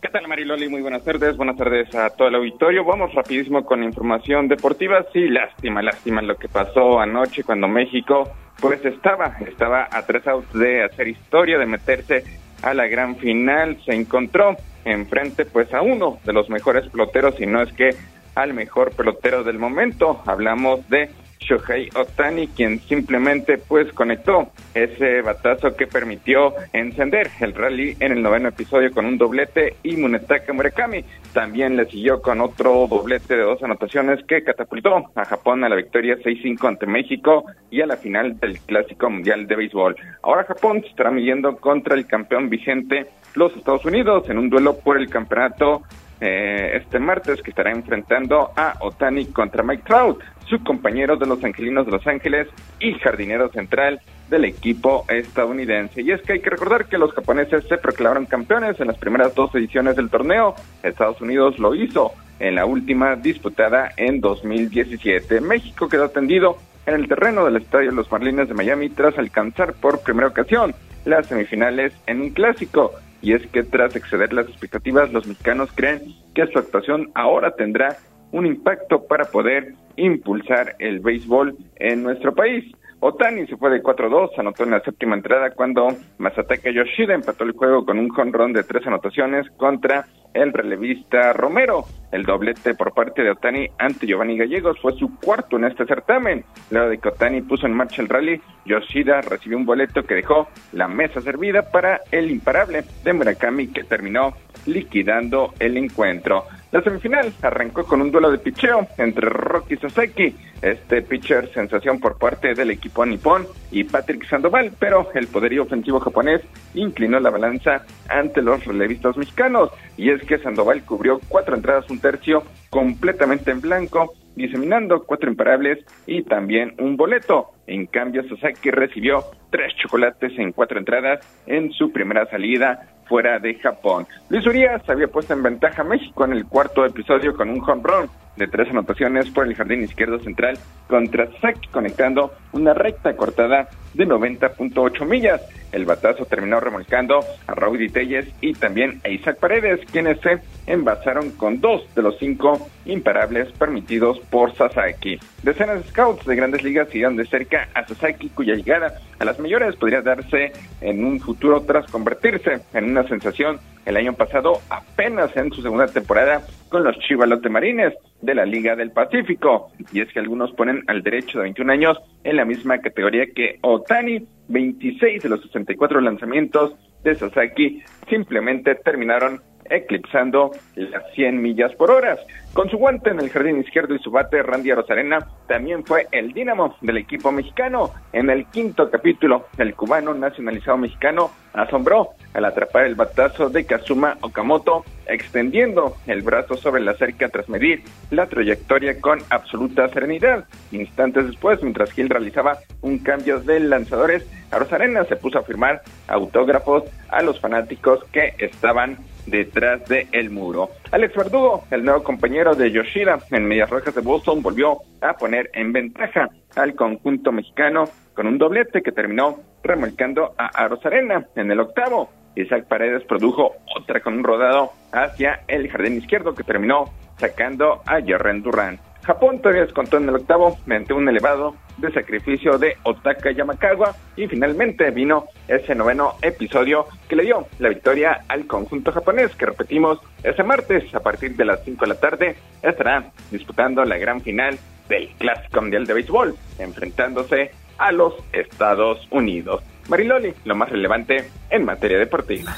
¿Qué tal Mariloli? Muy buenas tardes, buenas tardes a todo el auditorio. Vamos rapidísimo con información deportiva. Sí, lástima, lástima lo que pasó anoche cuando México pues estaba, estaba a tres outs de hacer historia, de meterse a la gran final. Se encontró enfrente pues a uno de los mejores peloteros y no es que al mejor pelotero del momento. Hablamos de Shohei Otani, quien simplemente pues conectó ese batazo que permitió encender el rally en el noveno episodio con un doblete y Munetaka Murakami también le siguió con otro doblete de dos anotaciones que catapultó a Japón a la victoria 6-5 ante México y a la final del Clásico Mundial de Béisbol. Ahora Japón se estará midiendo contra el campeón vigente los Estados Unidos en un duelo por el campeonato eh, este martes que estará enfrentando a Otani contra Mike Trout, su compañero de los Angelinos de Los Ángeles y jardinero central del equipo estadounidense. Y es que hay que recordar que los japoneses se proclamaron campeones en las primeras dos ediciones del torneo. Estados Unidos lo hizo en la última disputada en 2017. México quedó atendido en el terreno del estadio Los Marlines de Miami tras alcanzar por primera ocasión las semifinales en un clásico y es que tras exceder las expectativas, los mexicanos creen que su actuación ahora tendrá un impacto para poder impulsar el béisbol en nuestro país. Otani se fue de 4-2, anotó en la séptima entrada cuando Masataka Yoshida empató el juego con un jonrón de tres anotaciones contra el relevista Romero. El doblete por parte de Otani ante Giovanni Gallegos fue su cuarto en este certamen. Luego de que Otani puso en marcha el rally, Yoshida recibió un boleto que dejó la mesa servida para el imparable de Murakami que terminó liquidando el encuentro. La semifinal arrancó con un duelo de picheo entre Rocky Sasaki, este pitcher sensación por parte del equipo nipón, y Patrick Sandoval, pero el poderío ofensivo japonés inclinó la balanza ante los relevistas mexicanos, y es que Sandoval cubrió cuatro entradas, un tercio completamente en blanco, diseminando cuatro imparables y también un boleto. En cambio, Sasaki recibió tres chocolates en cuatro entradas en su primera salida fuera de Japón. Luis Urias había puesto en ventaja a México en el cuarto episodio con un home run de tres anotaciones por el jardín izquierdo central contra Sasaki conectando una recta cortada de 90.8 millas. El batazo terminó remolcando a Raudy Telles y también a Isaac Paredes, quienes se envasaron con dos de los cinco imparables permitidos por Sasaki. Decenas de scouts de grandes ligas siguieron de cerca a Sasaki, cuya llegada a las mayores podría darse en un futuro tras convertirse en una sensación el año pasado apenas en su segunda temporada con los Chivalote Marines de la Liga del Pacífico. Y es que algunos ponen al derecho de 21 años en la misma categoría que Otani. 26 de los 64 lanzamientos de Sasaki simplemente terminaron eclipsando las 100 millas por hora. Con su guante en el jardín izquierdo y su bate, Randy Arozarena también fue el dínamo del equipo mexicano. En el quinto capítulo, el cubano nacionalizado mexicano asombró al atrapar el batazo de Kazuma Okamoto, extendiendo el brazo sobre la cerca tras medir la trayectoria con absoluta serenidad. Instantes después, mientras Gil realizaba un cambio de lanzadores, Arozarena se puso a firmar autógrafos a los fanáticos que estaban detrás del el muro. Alex Verdugo, el nuevo compañero de Yoshida en Medias Rojas de Boston, volvió a poner en ventaja al conjunto mexicano con un doblete que terminó remolcando a Rosarena en el octavo. Isaac Paredes produjo otra con un rodado hacia el jardín izquierdo que terminó sacando a Jerren Durán. Japón todavía descontó en el octavo mediante un elevado de sacrificio de Otaka Yamakawa y finalmente vino ese noveno episodio que le dio la victoria al conjunto japonés que repetimos ese martes a partir de las 5 de la tarde estará disputando la gran final del Clásico Mundial de Béisbol enfrentándose a los Estados Unidos. Mariloli, lo más relevante en materia deportiva.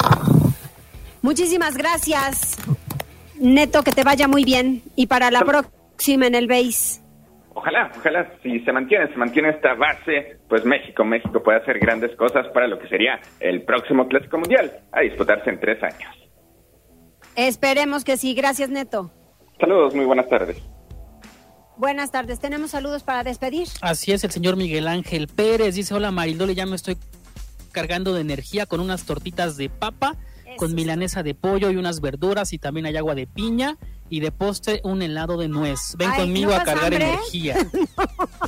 Muchísimas gracias. Neto, que te vaya muy bien. Y para la próxima en el BASE. Ojalá, ojalá, si se mantiene, se mantiene esta base, pues México, México puede hacer grandes cosas para lo que sería el próximo Clásico Mundial, a disputarse en tres años. Esperemos que sí. Gracias, Neto. Saludos, muy buenas tardes. Buenas tardes. Tenemos saludos para despedir. Así es, el señor Miguel Ángel Pérez dice, hola Marilole, ya me estoy cargando de energía con unas tortitas de papa, con milanesa de pollo y unas verduras y también hay agua de piña y de postre un helado de nuez. Ven conmigo a cargar energía.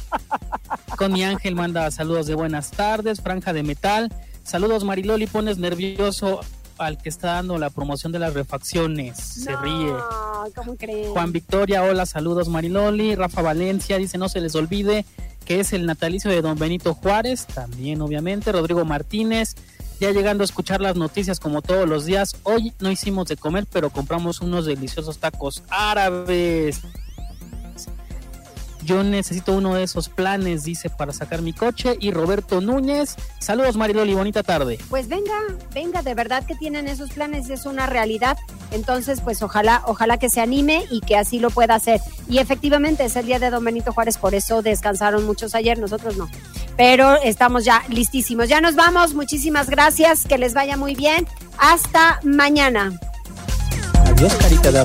Con mi ángel manda saludos de buenas tardes, franja de metal. Saludos Mariloli, pones nervioso al que está dando la promoción de las refacciones. Se ríe. ¿cómo crees? Juan Victoria, hola, saludos Mariloli. Rafa Valencia dice, no se les olvide que es el natalicio de don Benito Juárez, también obviamente. Rodrigo Martínez, ya llegando a escuchar las noticias como todos los días. Hoy no hicimos de comer, pero compramos unos deliciosos tacos árabes. Yo necesito uno de esos planes, dice, para sacar mi coche. Y Roberto Núñez, saludos Mariloli, bonita tarde. Pues venga, venga, de verdad que tienen esos planes, es una realidad. Entonces, pues ojalá, ojalá que se anime y que así lo pueda hacer. Y efectivamente es el día de Don Benito Juárez, por eso descansaron muchos ayer, nosotros no. Pero estamos ya listísimos. Ya nos vamos, muchísimas gracias, que les vaya muy bien. Hasta mañana. Adiós, carita de